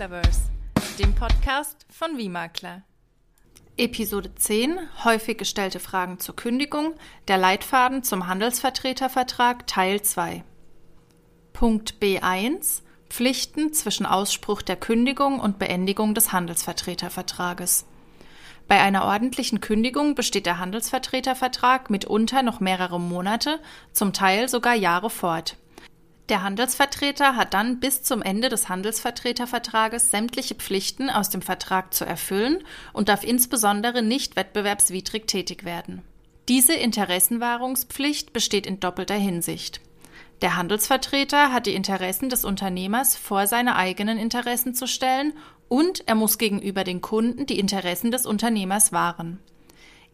Maklerverse, dem Podcast von Wie Episode 10 Häufig gestellte Fragen zur Kündigung, der Leitfaden zum Handelsvertretervertrag Teil 2. Punkt B1 Pflichten zwischen Ausspruch der Kündigung und Beendigung des Handelsvertretervertrages. Bei einer ordentlichen Kündigung besteht der Handelsvertretervertrag mitunter noch mehrere Monate, zum Teil sogar Jahre fort. Der Handelsvertreter hat dann bis zum Ende des Handelsvertretervertrages sämtliche Pflichten aus dem Vertrag zu erfüllen und darf insbesondere nicht wettbewerbswidrig tätig werden. Diese Interessenwahrungspflicht besteht in doppelter Hinsicht. Der Handelsvertreter hat die Interessen des Unternehmers vor seine eigenen Interessen zu stellen und er muss gegenüber den Kunden die Interessen des Unternehmers wahren.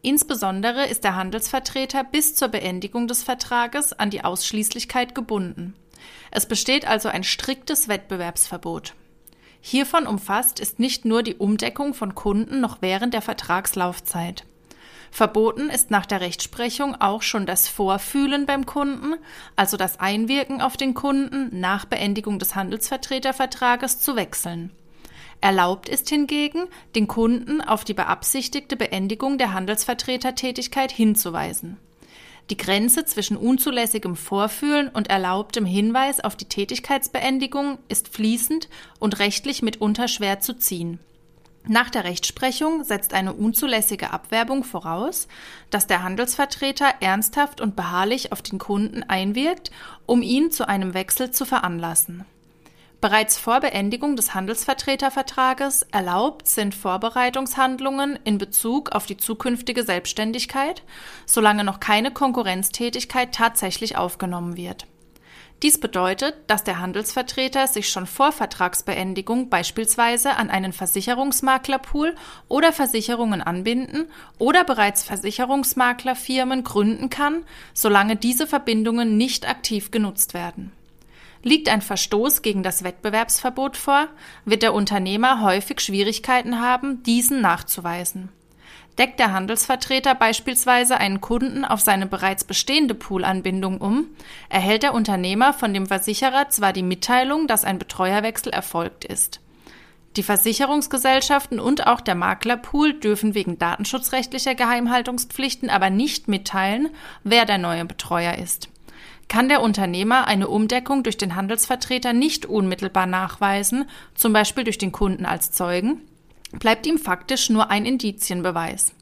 Insbesondere ist der Handelsvertreter bis zur Beendigung des Vertrages an die Ausschließlichkeit gebunden. Es besteht also ein striktes Wettbewerbsverbot. Hiervon umfasst ist nicht nur die Umdeckung von Kunden noch während der Vertragslaufzeit. Verboten ist nach der Rechtsprechung auch schon das Vorfühlen beim Kunden, also das Einwirken auf den Kunden nach Beendigung des Handelsvertretervertrages zu wechseln. Erlaubt ist hingegen, den Kunden auf die beabsichtigte Beendigung der Handelsvertretertätigkeit hinzuweisen. Die Grenze zwischen unzulässigem Vorfühlen und erlaubtem Hinweis auf die Tätigkeitsbeendigung ist fließend und rechtlich mitunter schwer zu ziehen. Nach der Rechtsprechung setzt eine unzulässige Abwerbung voraus, dass der Handelsvertreter ernsthaft und beharrlich auf den Kunden einwirkt, um ihn zu einem Wechsel zu veranlassen. Bereits vor Beendigung des Handelsvertretervertrages erlaubt sind Vorbereitungshandlungen in Bezug auf die zukünftige Selbstständigkeit, solange noch keine Konkurrenztätigkeit tatsächlich aufgenommen wird. Dies bedeutet, dass der Handelsvertreter sich schon vor Vertragsbeendigung beispielsweise an einen Versicherungsmaklerpool oder Versicherungen anbinden oder bereits Versicherungsmaklerfirmen gründen kann, solange diese Verbindungen nicht aktiv genutzt werden. Liegt ein Verstoß gegen das Wettbewerbsverbot vor, wird der Unternehmer häufig Schwierigkeiten haben, diesen nachzuweisen. Deckt der Handelsvertreter beispielsweise einen Kunden auf seine bereits bestehende Poolanbindung um, erhält der Unternehmer von dem Versicherer zwar die Mitteilung, dass ein Betreuerwechsel erfolgt ist. Die Versicherungsgesellschaften und auch der Maklerpool dürfen wegen datenschutzrechtlicher Geheimhaltungspflichten aber nicht mitteilen, wer der neue Betreuer ist. Kann der Unternehmer eine Umdeckung durch den Handelsvertreter nicht unmittelbar nachweisen, zum Beispiel durch den Kunden als Zeugen, bleibt ihm faktisch nur ein Indizienbeweis.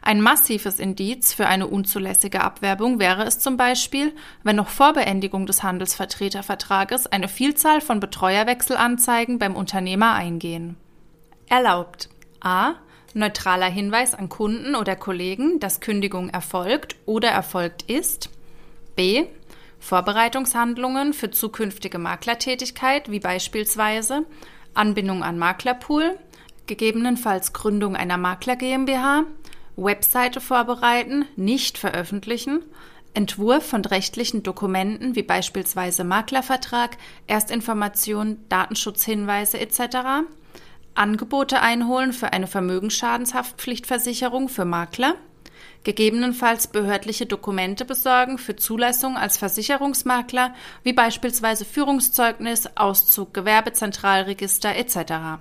Ein massives Indiz für eine unzulässige Abwerbung wäre es zum Beispiel, wenn noch vor Beendigung des Handelsvertretervertrages eine Vielzahl von Betreuerwechselanzeigen beim Unternehmer eingehen. Erlaubt a. Neutraler Hinweis an Kunden oder Kollegen, dass Kündigung erfolgt oder erfolgt ist. b. Vorbereitungshandlungen für zukünftige Maklertätigkeit, wie beispielsweise Anbindung an Maklerpool, gegebenenfalls Gründung einer Makler GmbH, Webseite vorbereiten, nicht veröffentlichen, Entwurf von rechtlichen Dokumenten wie beispielsweise Maklervertrag, Erstinformation, Datenschutzhinweise etc., Angebote einholen für eine Vermögensschadenshaftpflichtversicherung für Makler, gegebenenfalls behördliche Dokumente besorgen für Zulassung als Versicherungsmakler, wie beispielsweise Führungszeugnis, Auszug Gewerbezentralregister etc.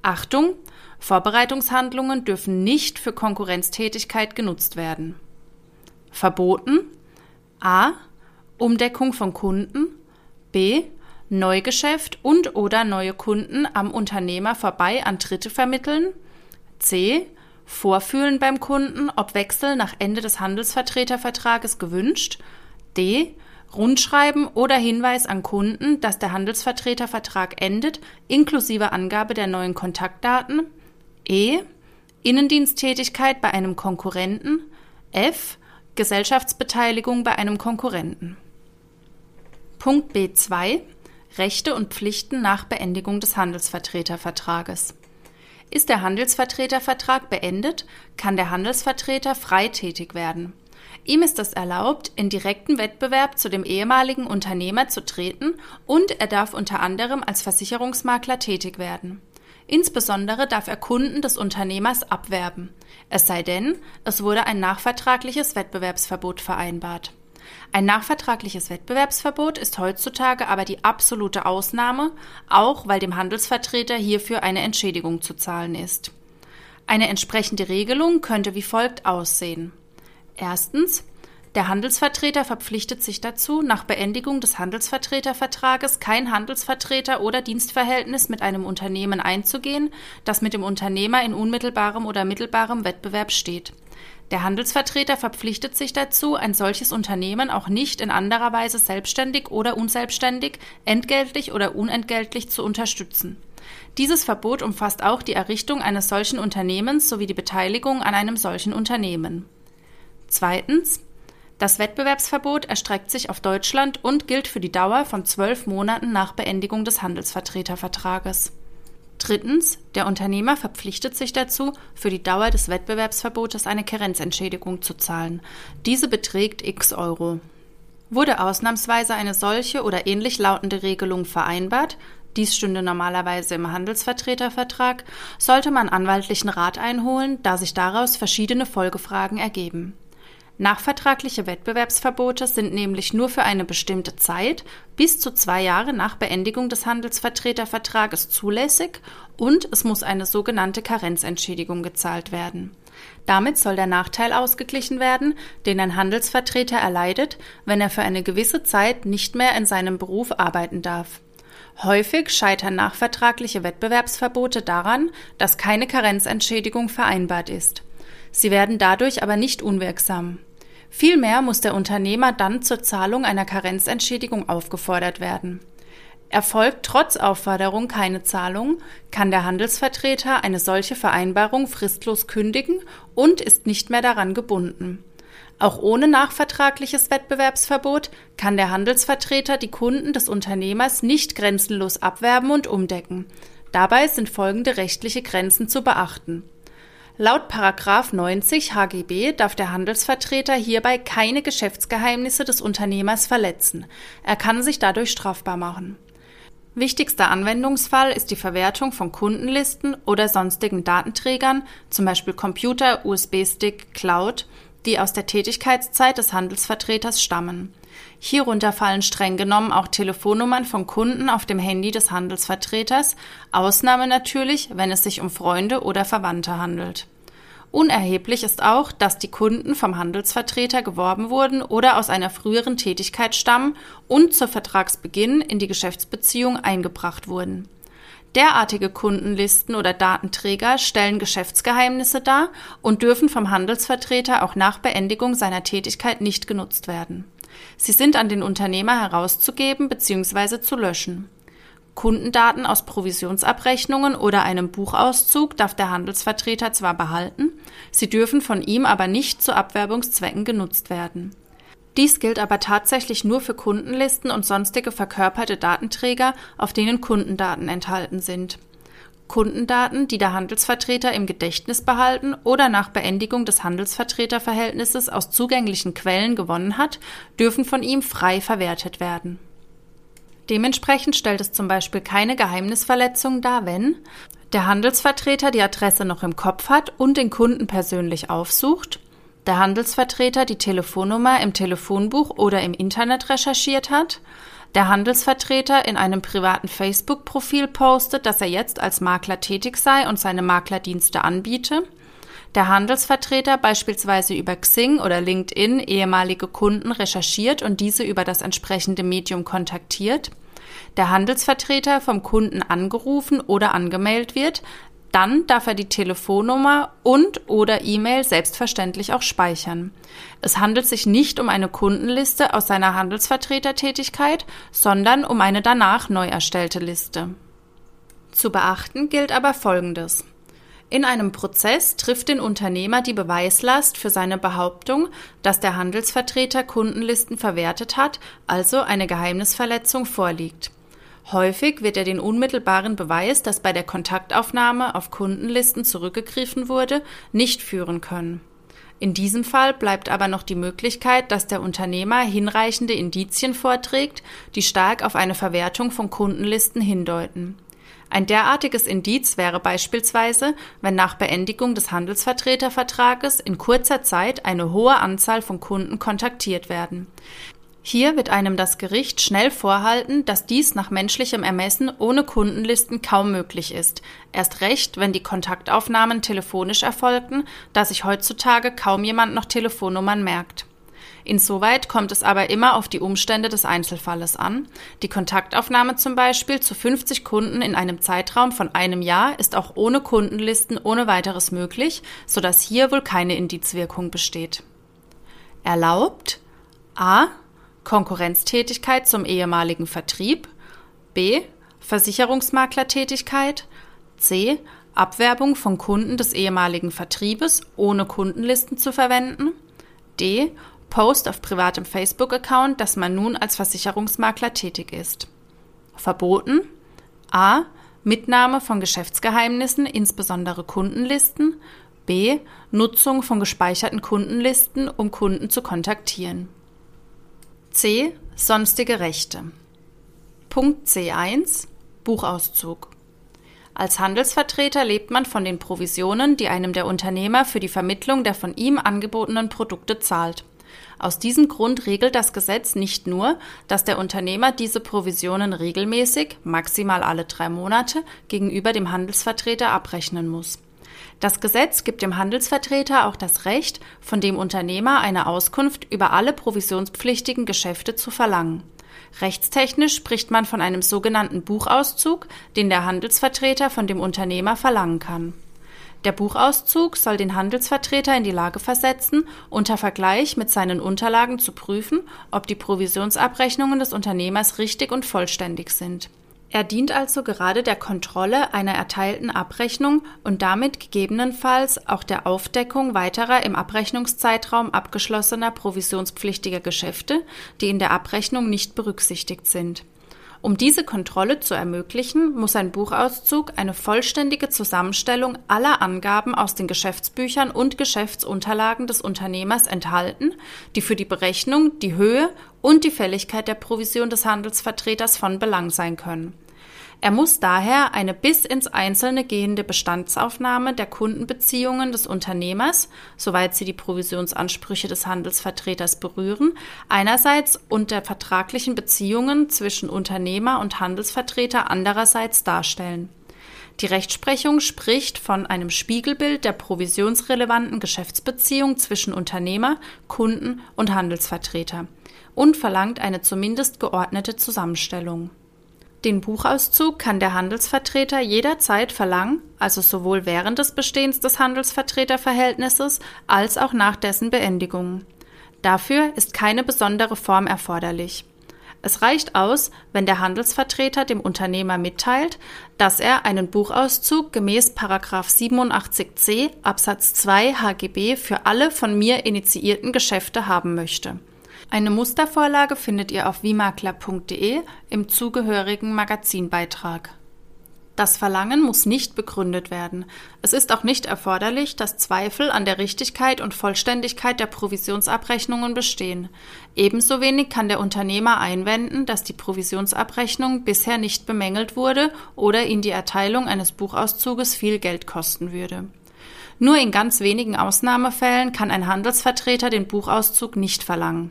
Achtung, Vorbereitungshandlungen dürfen nicht für Konkurrenztätigkeit genutzt werden. Verboten a. Umdeckung von Kunden b. Neugeschäft und oder neue Kunden am Unternehmer vorbei an Dritte vermitteln c. Vorfühlen beim Kunden, ob Wechsel nach Ende des Handelsvertretervertrages gewünscht d. Rundschreiben oder Hinweis an Kunden, dass der Handelsvertretervertrag endet, inklusive Angabe der neuen Kontaktdaten. E. Innendiensttätigkeit bei einem Konkurrenten. F. Gesellschaftsbeteiligung bei einem Konkurrenten. Punkt B2. Rechte und Pflichten nach Beendigung des Handelsvertretervertrages. Ist der Handelsvertretervertrag beendet, kann der Handelsvertreter frei tätig werden. Ihm ist es erlaubt, in direkten Wettbewerb zu dem ehemaligen Unternehmer zu treten und er darf unter anderem als Versicherungsmakler tätig werden. Insbesondere darf er Kunden des Unternehmers abwerben. Es sei denn, es wurde ein nachvertragliches Wettbewerbsverbot vereinbart. Ein nachvertragliches Wettbewerbsverbot ist heutzutage aber die absolute Ausnahme, auch weil dem Handelsvertreter hierfür eine Entschädigung zu zahlen ist. Eine entsprechende Regelung könnte wie folgt aussehen. Erstens der Handelsvertreter verpflichtet sich dazu, nach Beendigung des Handelsvertretervertrages kein Handelsvertreter oder Dienstverhältnis mit einem Unternehmen einzugehen, das mit dem Unternehmer in unmittelbarem oder mittelbarem Wettbewerb steht. Der Handelsvertreter verpflichtet sich dazu, ein solches Unternehmen auch nicht in anderer Weise selbstständig oder unselbstständig, entgeltlich oder unentgeltlich zu unterstützen. Dieses Verbot umfasst auch die Errichtung eines solchen Unternehmens sowie die Beteiligung an einem solchen Unternehmen. Zweitens das Wettbewerbsverbot erstreckt sich auf Deutschland und gilt für die Dauer von zwölf Monaten nach Beendigung des Handelsvertretervertrages. Drittens, der Unternehmer verpflichtet sich dazu, für die Dauer des Wettbewerbsverbotes eine Karenzentschädigung zu zahlen. Diese beträgt x Euro. Wurde ausnahmsweise eine solche oder ähnlich lautende Regelung vereinbart, dies stünde normalerweise im Handelsvertretervertrag, sollte man anwaltlichen Rat einholen, da sich daraus verschiedene Folgefragen ergeben. Nachvertragliche Wettbewerbsverbote sind nämlich nur für eine bestimmte Zeit bis zu zwei Jahre nach Beendigung des Handelsvertretervertrages zulässig und es muss eine sogenannte Karenzentschädigung gezahlt werden. Damit soll der Nachteil ausgeglichen werden, den ein Handelsvertreter erleidet, wenn er für eine gewisse Zeit nicht mehr in seinem Beruf arbeiten darf. Häufig scheitern nachvertragliche Wettbewerbsverbote daran, dass keine Karenzentschädigung vereinbart ist. Sie werden dadurch aber nicht unwirksam. Vielmehr muss der Unternehmer dann zur Zahlung einer Karenzentschädigung aufgefordert werden. Erfolgt trotz Aufforderung keine Zahlung, kann der Handelsvertreter eine solche Vereinbarung fristlos kündigen und ist nicht mehr daran gebunden. Auch ohne nachvertragliches Wettbewerbsverbot kann der Handelsvertreter die Kunden des Unternehmers nicht grenzenlos abwerben und umdecken. Dabei sind folgende rechtliche Grenzen zu beachten. Laut § 90 HGB darf der Handelsvertreter hierbei keine Geschäftsgeheimnisse des Unternehmers verletzen. Er kann sich dadurch strafbar machen. Wichtigster Anwendungsfall ist die Verwertung von Kundenlisten oder sonstigen Datenträgern, zum Beispiel Computer, USB-Stick, Cloud, die aus der Tätigkeitszeit des Handelsvertreters stammen. Hierunter fallen streng genommen auch Telefonnummern von Kunden auf dem Handy des Handelsvertreters, Ausnahme natürlich, wenn es sich um Freunde oder Verwandte handelt. Unerheblich ist auch, dass die Kunden vom Handelsvertreter geworben wurden oder aus einer früheren Tätigkeit stammen und zu Vertragsbeginn in die Geschäftsbeziehung eingebracht wurden. Derartige Kundenlisten oder Datenträger stellen Geschäftsgeheimnisse dar und dürfen vom Handelsvertreter auch nach Beendigung seiner Tätigkeit nicht genutzt werden. Sie sind an den Unternehmer herauszugeben bzw. zu löschen. Kundendaten aus Provisionsabrechnungen oder einem Buchauszug darf der Handelsvertreter zwar behalten, sie dürfen von ihm aber nicht zu Abwerbungszwecken genutzt werden. Dies gilt aber tatsächlich nur für Kundenlisten und sonstige verkörperte Datenträger, auf denen Kundendaten enthalten sind. Kundendaten, die der Handelsvertreter im Gedächtnis behalten oder nach Beendigung des Handelsvertreterverhältnisses aus zugänglichen Quellen gewonnen hat, dürfen von ihm frei verwertet werden. Dementsprechend stellt es zum Beispiel keine Geheimnisverletzung dar, wenn der Handelsvertreter die Adresse noch im Kopf hat und den Kunden persönlich aufsucht, der Handelsvertreter die Telefonnummer im Telefonbuch oder im Internet recherchiert hat, der Handelsvertreter in einem privaten Facebook-Profil postet, dass er jetzt als Makler tätig sei und seine Maklerdienste anbiete, der Handelsvertreter beispielsweise über Xing oder LinkedIn ehemalige Kunden recherchiert und diese über das entsprechende Medium kontaktiert, der Handelsvertreter vom Kunden angerufen oder angemeldet wird, dann darf er die Telefonnummer und oder E-Mail selbstverständlich auch speichern. Es handelt sich nicht um eine Kundenliste aus seiner Handelsvertretertätigkeit, sondern um eine danach neu erstellte Liste. Zu beachten gilt aber Folgendes. In einem Prozess trifft den Unternehmer die Beweislast für seine Behauptung, dass der Handelsvertreter Kundenlisten verwertet hat, also eine Geheimnisverletzung vorliegt. Häufig wird er den unmittelbaren Beweis, dass bei der Kontaktaufnahme auf Kundenlisten zurückgegriffen wurde, nicht führen können. In diesem Fall bleibt aber noch die Möglichkeit, dass der Unternehmer hinreichende Indizien vorträgt, die stark auf eine Verwertung von Kundenlisten hindeuten. Ein derartiges Indiz wäre beispielsweise, wenn nach Beendigung des Handelsvertretervertrages in kurzer Zeit eine hohe Anzahl von Kunden kontaktiert werden. Hier wird einem das Gericht schnell vorhalten, dass dies nach menschlichem Ermessen ohne Kundenlisten kaum möglich ist, erst recht, wenn die Kontaktaufnahmen telefonisch erfolgten, da sich heutzutage kaum jemand noch Telefonnummern merkt. Insoweit kommt es aber immer auf die Umstände des Einzelfalles an. Die Kontaktaufnahme zum Beispiel zu 50 Kunden in einem Zeitraum von einem Jahr ist auch ohne Kundenlisten ohne weiteres möglich, sodass hier wohl keine Indizwirkung besteht. Erlaubt a. Konkurrenztätigkeit zum ehemaligen Vertrieb, b. Versicherungsmaklertätigkeit, c. Abwerbung von Kunden des ehemaligen Vertriebes ohne Kundenlisten zu verwenden, d. Post auf privatem Facebook-Account, dass man nun als Versicherungsmakler tätig ist. Verboten a. Mitnahme von Geschäftsgeheimnissen, insbesondere Kundenlisten, b. Nutzung von gespeicherten Kundenlisten, um Kunden zu kontaktieren. C. Sonstige Rechte. Punkt C1 Buchauszug. Als Handelsvertreter lebt man von den Provisionen, die einem der Unternehmer für die Vermittlung der von ihm angebotenen Produkte zahlt. Aus diesem Grund regelt das Gesetz nicht nur, dass der Unternehmer diese Provisionen regelmäßig, maximal alle drei Monate, gegenüber dem Handelsvertreter abrechnen muss. Das Gesetz gibt dem Handelsvertreter auch das Recht, von dem Unternehmer eine Auskunft über alle provisionspflichtigen Geschäfte zu verlangen. Rechtstechnisch spricht man von einem sogenannten Buchauszug, den der Handelsvertreter von dem Unternehmer verlangen kann. Der Buchauszug soll den Handelsvertreter in die Lage versetzen, unter Vergleich mit seinen Unterlagen zu prüfen, ob die Provisionsabrechnungen des Unternehmers richtig und vollständig sind. Er dient also gerade der Kontrolle einer erteilten Abrechnung und damit gegebenenfalls auch der Aufdeckung weiterer im Abrechnungszeitraum abgeschlossener provisionspflichtiger Geschäfte, die in der Abrechnung nicht berücksichtigt sind um diese Kontrolle zu ermöglichen, muss ein Buchauszug eine vollständige Zusammenstellung aller Angaben aus den Geschäftsbüchern und Geschäftsunterlagen des Unternehmers enthalten, die für die Berechnung, die Höhe und die Fälligkeit der Provision des Handelsvertreters von Belang sein können er muss daher eine bis ins Einzelne gehende Bestandsaufnahme der Kundenbeziehungen des Unternehmers, soweit sie die Provisionsansprüche des Handelsvertreters berühren, einerseits und der vertraglichen Beziehungen zwischen Unternehmer und Handelsvertreter andererseits darstellen. Die Rechtsprechung spricht von einem Spiegelbild der provisionsrelevanten Geschäftsbeziehung zwischen Unternehmer, Kunden und Handelsvertreter und verlangt eine zumindest geordnete Zusammenstellung. Den Buchauszug kann der Handelsvertreter jederzeit verlangen, also sowohl während des Bestehens des Handelsvertreterverhältnisses als auch nach dessen Beendigung. Dafür ist keine besondere Form erforderlich. Es reicht aus, wenn der Handelsvertreter dem Unternehmer mitteilt, dass er einen Buchauszug gemäß 87c Absatz 2 HGB für alle von mir initiierten Geschäfte haben möchte. Eine Mustervorlage findet ihr auf vimakler.de im zugehörigen Magazinbeitrag. Das Verlangen muss nicht begründet werden. Es ist auch nicht erforderlich, dass Zweifel an der Richtigkeit und Vollständigkeit der Provisionsabrechnungen bestehen. Ebenso wenig kann der Unternehmer einwenden, dass die Provisionsabrechnung bisher nicht bemängelt wurde oder ihn die Erteilung eines Buchauszuges viel Geld kosten würde. Nur in ganz wenigen Ausnahmefällen kann ein Handelsvertreter den Buchauszug nicht verlangen.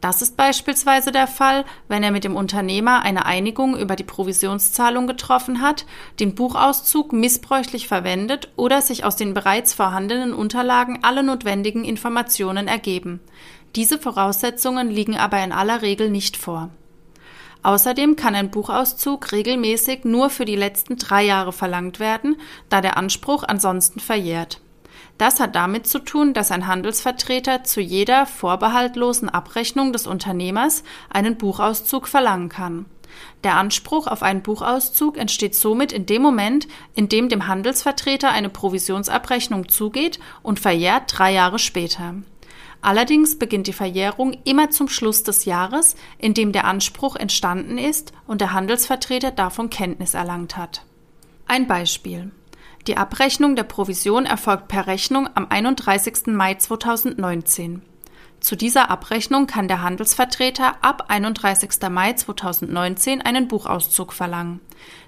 Das ist beispielsweise der Fall, wenn er mit dem Unternehmer eine Einigung über die Provisionszahlung getroffen hat, den Buchauszug missbräuchlich verwendet oder sich aus den bereits vorhandenen Unterlagen alle notwendigen Informationen ergeben. Diese Voraussetzungen liegen aber in aller Regel nicht vor. Außerdem kann ein Buchauszug regelmäßig nur für die letzten drei Jahre verlangt werden, da der Anspruch ansonsten verjährt. Das hat damit zu tun, dass ein Handelsvertreter zu jeder vorbehaltlosen Abrechnung des Unternehmers einen Buchauszug verlangen kann. Der Anspruch auf einen Buchauszug entsteht somit in dem Moment, in dem dem Handelsvertreter eine Provisionsabrechnung zugeht und verjährt drei Jahre später. Allerdings beginnt die Verjährung immer zum Schluss des Jahres, in dem der Anspruch entstanden ist und der Handelsvertreter davon Kenntnis erlangt hat. Ein Beispiel. Die Abrechnung der Provision erfolgt per Rechnung am 31. Mai 2019. Zu dieser Abrechnung kann der Handelsvertreter ab 31. Mai 2019 einen Buchauszug verlangen.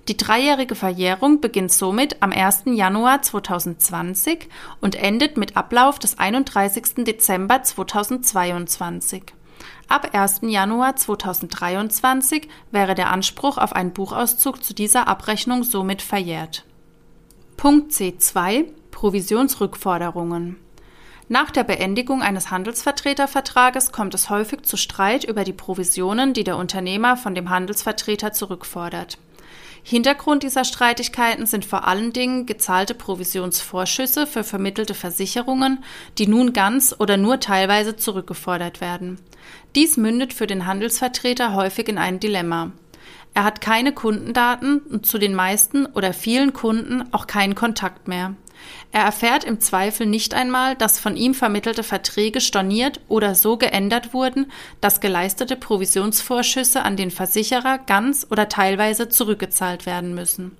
Die dreijährige Verjährung beginnt somit am 1. Januar 2020 und endet mit Ablauf des 31. Dezember 2022. Ab 1. Januar 2023 wäre der Anspruch auf einen Buchauszug zu dieser Abrechnung somit verjährt. Punkt C2 Provisionsrückforderungen nach der Beendigung eines Handelsvertretervertrages kommt es häufig zu Streit über die Provisionen, die der Unternehmer von dem Handelsvertreter zurückfordert. Hintergrund dieser Streitigkeiten sind vor allen Dingen gezahlte Provisionsvorschüsse für vermittelte Versicherungen, die nun ganz oder nur teilweise zurückgefordert werden. Dies mündet für den Handelsvertreter häufig in ein Dilemma. Er hat keine Kundendaten und zu den meisten oder vielen Kunden auch keinen Kontakt mehr. Er erfährt im Zweifel nicht einmal, dass von ihm vermittelte Verträge storniert oder so geändert wurden, dass geleistete Provisionsvorschüsse an den Versicherer ganz oder teilweise zurückgezahlt werden müssen.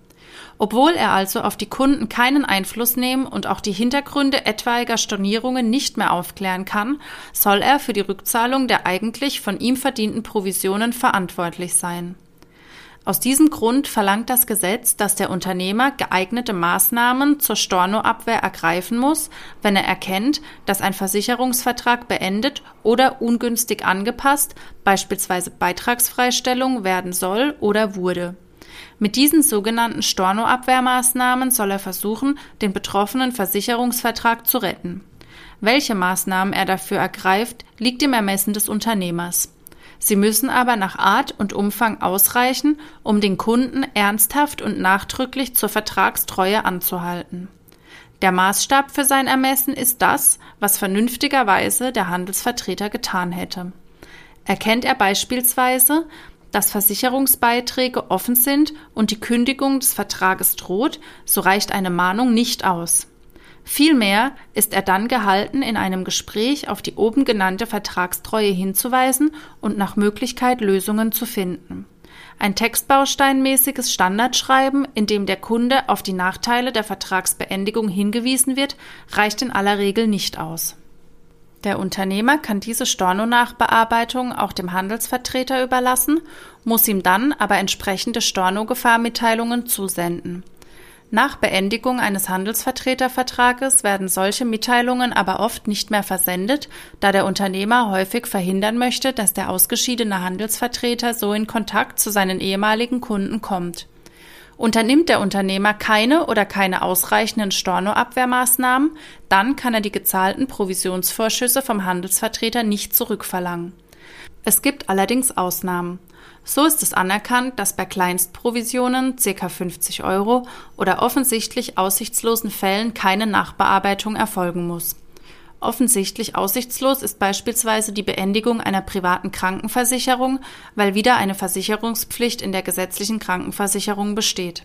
Obwohl er also auf die Kunden keinen Einfluss nehmen und auch die Hintergründe etwaiger Stornierungen nicht mehr aufklären kann, soll er für die Rückzahlung der eigentlich von ihm verdienten Provisionen verantwortlich sein. Aus diesem Grund verlangt das Gesetz, dass der Unternehmer geeignete Maßnahmen zur Stornoabwehr ergreifen muss, wenn er erkennt, dass ein Versicherungsvertrag beendet oder ungünstig angepasst, beispielsweise Beitragsfreistellung, werden soll oder wurde. Mit diesen sogenannten Stornoabwehrmaßnahmen soll er versuchen, den betroffenen Versicherungsvertrag zu retten. Welche Maßnahmen er dafür ergreift, liegt im Ermessen des Unternehmers. Sie müssen aber nach Art und Umfang ausreichen, um den Kunden ernsthaft und nachdrücklich zur Vertragstreue anzuhalten. Der Maßstab für sein Ermessen ist das, was vernünftigerweise der Handelsvertreter getan hätte. Erkennt er beispielsweise, dass Versicherungsbeiträge offen sind und die Kündigung des Vertrages droht, so reicht eine Mahnung nicht aus. Vielmehr ist er dann gehalten, in einem Gespräch auf die oben genannte Vertragstreue hinzuweisen und nach Möglichkeit Lösungen zu finden. Ein textbausteinmäßiges Standardschreiben, in dem der Kunde auf die Nachteile der Vertragsbeendigung hingewiesen wird, reicht in aller Regel nicht aus. Der Unternehmer kann diese Storno-Nachbearbeitung auch dem Handelsvertreter überlassen, muss ihm dann aber entsprechende Storno-Gefahrmitteilungen zusenden. Nach Beendigung eines Handelsvertretervertrages werden solche Mitteilungen aber oft nicht mehr versendet, da der Unternehmer häufig verhindern möchte, dass der ausgeschiedene Handelsvertreter so in Kontakt zu seinen ehemaligen Kunden kommt. Unternimmt der Unternehmer keine oder keine ausreichenden Stornoabwehrmaßnahmen, dann kann er die gezahlten Provisionsvorschüsse vom Handelsvertreter nicht zurückverlangen. Es gibt allerdings Ausnahmen. So ist es anerkannt, dass bei Kleinstprovisionen ca. 50 Euro oder offensichtlich aussichtslosen Fällen keine Nachbearbeitung erfolgen muss. Offensichtlich aussichtslos ist beispielsweise die Beendigung einer privaten Krankenversicherung, weil wieder eine Versicherungspflicht in der gesetzlichen Krankenversicherung besteht.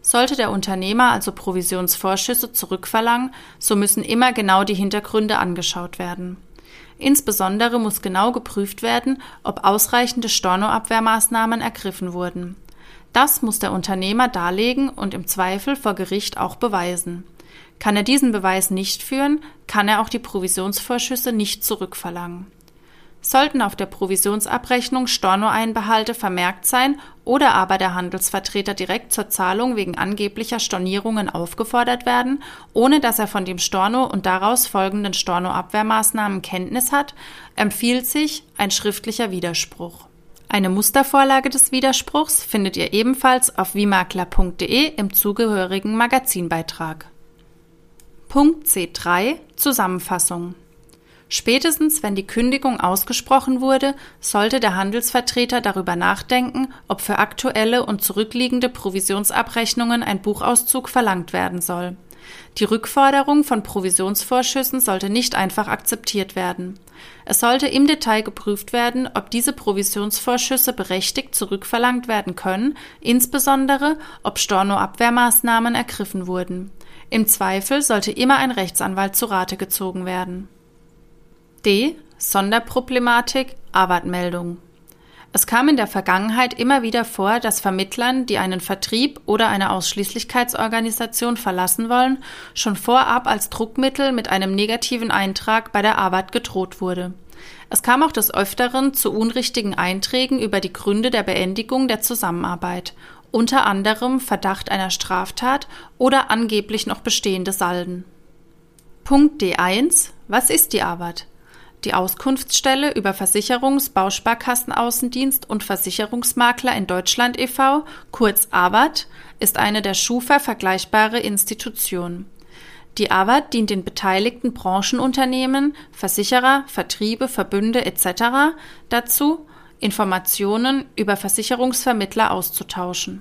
Sollte der Unternehmer also Provisionsvorschüsse zurückverlangen, so müssen immer genau die Hintergründe angeschaut werden. Insbesondere muss genau geprüft werden, ob ausreichende Stornoabwehrmaßnahmen ergriffen wurden. Das muss der Unternehmer darlegen und im Zweifel vor Gericht auch beweisen. Kann er diesen Beweis nicht führen, kann er auch die Provisionsvorschüsse nicht zurückverlangen. Sollten auf der Provisionsabrechnung Stornoeinbehalte vermerkt sein oder aber der Handelsvertreter direkt zur Zahlung wegen angeblicher Stornierungen aufgefordert werden, ohne dass er von dem Storno und daraus folgenden Stornoabwehrmaßnahmen Kenntnis hat, empfiehlt sich ein schriftlicher Widerspruch. Eine Mustervorlage des Widerspruchs findet ihr ebenfalls auf vimakler.de im zugehörigen Magazinbeitrag. Punkt C3 Zusammenfassung Spätestens wenn die Kündigung ausgesprochen wurde, sollte der Handelsvertreter darüber nachdenken, ob für aktuelle und zurückliegende Provisionsabrechnungen ein Buchauszug verlangt werden soll. Die Rückforderung von Provisionsvorschüssen sollte nicht einfach akzeptiert werden. Es sollte im Detail geprüft werden, ob diese Provisionsvorschüsse berechtigt zurückverlangt werden können, insbesondere ob Stornoabwehrmaßnahmen ergriffen wurden. Im Zweifel sollte immer ein Rechtsanwalt zu Rate gezogen werden. D. Sonderproblematik Awartmeldung. Es kam in der Vergangenheit immer wieder vor, dass Vermittlern, die einen Vertrieb oder eine Ausschließlichkeitsorganisation verlassen wollen, schon vorab als Druckmittel mit einem negativen Eintrag bei der Arbeit gedroht wurde. Es kam auch des Öfteren zu unrichtigen Einträgen über die Gründe der Beendigung der Zusammenarbeit, unter anderem Verdacht einer Straftat oder angeblich noch bestehende Salden. Punkt D1 Was ist die AWAT? Die Auskunftsstelle über Versicherungs-, Bausparkassenaußendienst und Versicherungsmakler in Deutschland e.V., kurz AWAT, ist eine der Schufa vergleichbare Institution. Die AWAT dient den beteiligten Branchenunternehmen, Versicherer, Vertriebe, Verbünde etc. dazu, Informationen über Versicherungsvermittler auszutauschen.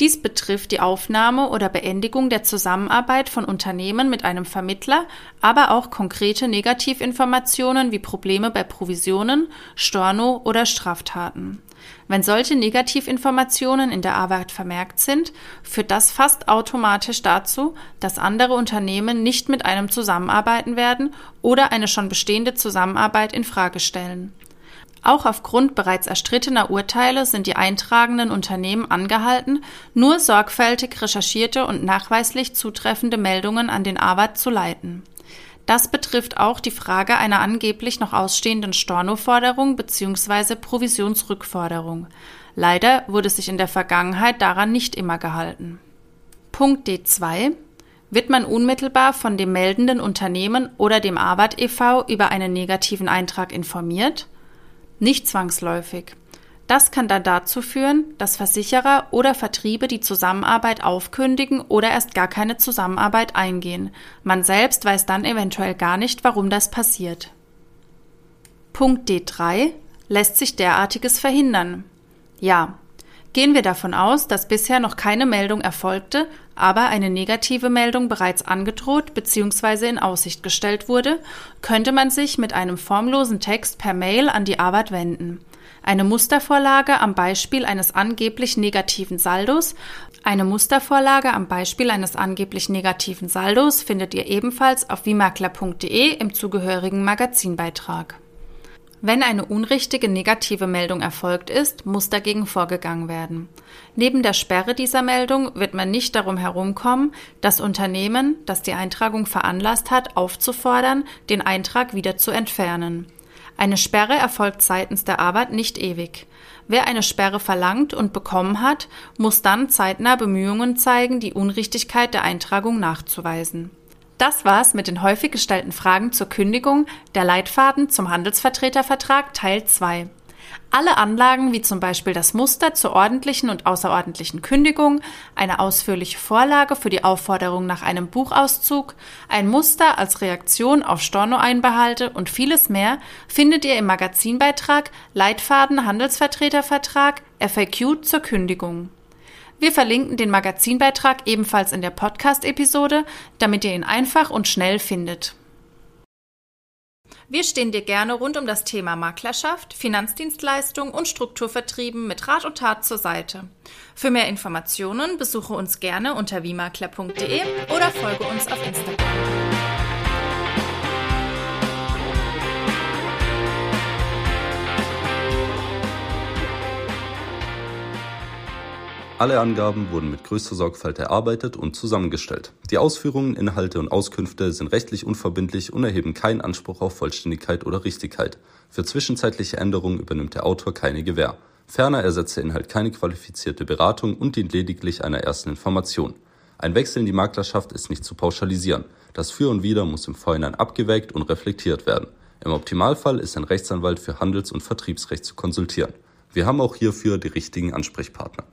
Dies betrifft die Aufnahme oder Beendigung der Zusammenarbeit von Unternehmen mit einem Vermittler, aber auch konkrete Negativinformationen wie Probleme bei Provisionen, Storno oder Straftaten. Wenn solche Negativinformationen in der Arbeit vermerkt sind, führt das fast automatisch dazu, dass andere Unternehmen nicht mit einem zusammenarbeiten werden oder eine schon bestehende Zusammenarbeit in Frage stellen. Auch aufgrund bereits erstrittener Urteile sind die eintragenden Unternehmen angehalten, nur sorgfältig recherchierte und nachweislich zutreffende Meldungen an den AWAT zu leiten. Das betrifft auch die Frage einer angeblich noch ausstehenden Stornoforderung bzw. Provisionsrückforderung. Leider wurde sich in der Vergangenheit daran nicht immer gehalten. Punkt D2 wird man unmittelbar von dem meldenden Unternehmen oder dem AWAT e.V. über einen negativen Eintrag informiert? Nicht zwangsläufig. Das kann dann dazu führen, dass Versicherer oder Vertriebe die Zusammenarbeit aufkündigen oder erst gar keine Zusammenarbeit eingehen. Man selbst weiß dann eventuell gar nicht, warum das passiert. Punkt D3 lässt sich derartiges verhindern. Ja, Gehen wir davon aus, dass bisher noch keine Meldung erfolgte, aber eine negative Meldung bereits angedroht bzw. in Aussicht gestellt wurde, könnte man sich mit einem formlosen Text per Mail an die Arbeit wenden. Eine Mustervorlage am Beispiel eines angeblich negativen Saldos. Eine Mustervorlage am Beispiel eines angeblich negativen Saldos findet ihr ebenfalls auf wimakler.de im zugehörigen Magazinbeitrag. Wenn eine unrichtige negative Meldung erfolgt ist, muss dagegen vorgegangen werden. Neben der Sperre dieser Meldung wird man nicht darum herumkommen, das Unternehmen, das die Eintragung veranlasst hat, aufzufordern, den Eintrag wieder zu entfernen. Eine Sperre erfolgt seitens der Arbeit nicht ewig. Wer eine Sperre verlangt und bekommen hat, muss dann zeitnah Bemühungen zeigen, die Unrichtigkeit der Eintragung nachzuweisen. Das war's mit den häufig gestellten Fragen zur Kündigung der Leitfaden zum Handelsvertretervertrag Teil 2. Alle Anlagen, wie zum Beispiel das Muster zur ordentlichen und außerordentlichen Kündigung, eine ausführliche Vorlage für die Aufforderung nach einem Buchauszug, ein Muster als Reaktion auf Stornoeinbehalte und vieles mehr findet ihr im Magazinbeitrag Leitfaden Handelsvertretervertrag FAQ zur Kündigung. Wir verlinken den Magazinbeitrag ebenfalls in der Podcast-Episode, damit ihr ihn einfach und schnell findet. Wir stehen dir gerne rund um das Thema Maklerschaft, Finanzdienstleistung und Strukturvertrieben mit Rat und Tat zur Seite. Für mehr Informationen besuche uns gerne unter vimakler.de oder folge uns auf Instagram. Alle Angaben wurden mit größter Sorgfalt erarbeitet und zusammengestellt. Die Ausführungen, Inhalte und Auskünfte sind rechtlich unverbindlich und erheben keinen Anspruch auf Vollständigkeit oder Richtigkeit. Für zwischenzeitliche Änderungen übernimmt der Autor keine Gewähr. Ferner ersetzt der Inhalt keine qualifizierte Beratung und dient lediglich einer ersten Information. Ein Wechsel in die Maklerschaft ist nicht zu pauschalisieren. Das Für und Wider muss im Vorhinein abgewägt und reflektiert werden. Im Optimalfall ist ein Rechtsanwalt für Handels- und Vertriebsrecht zu konsultieren. Wir haben auch hierfür die richtigen Ansprechpartner.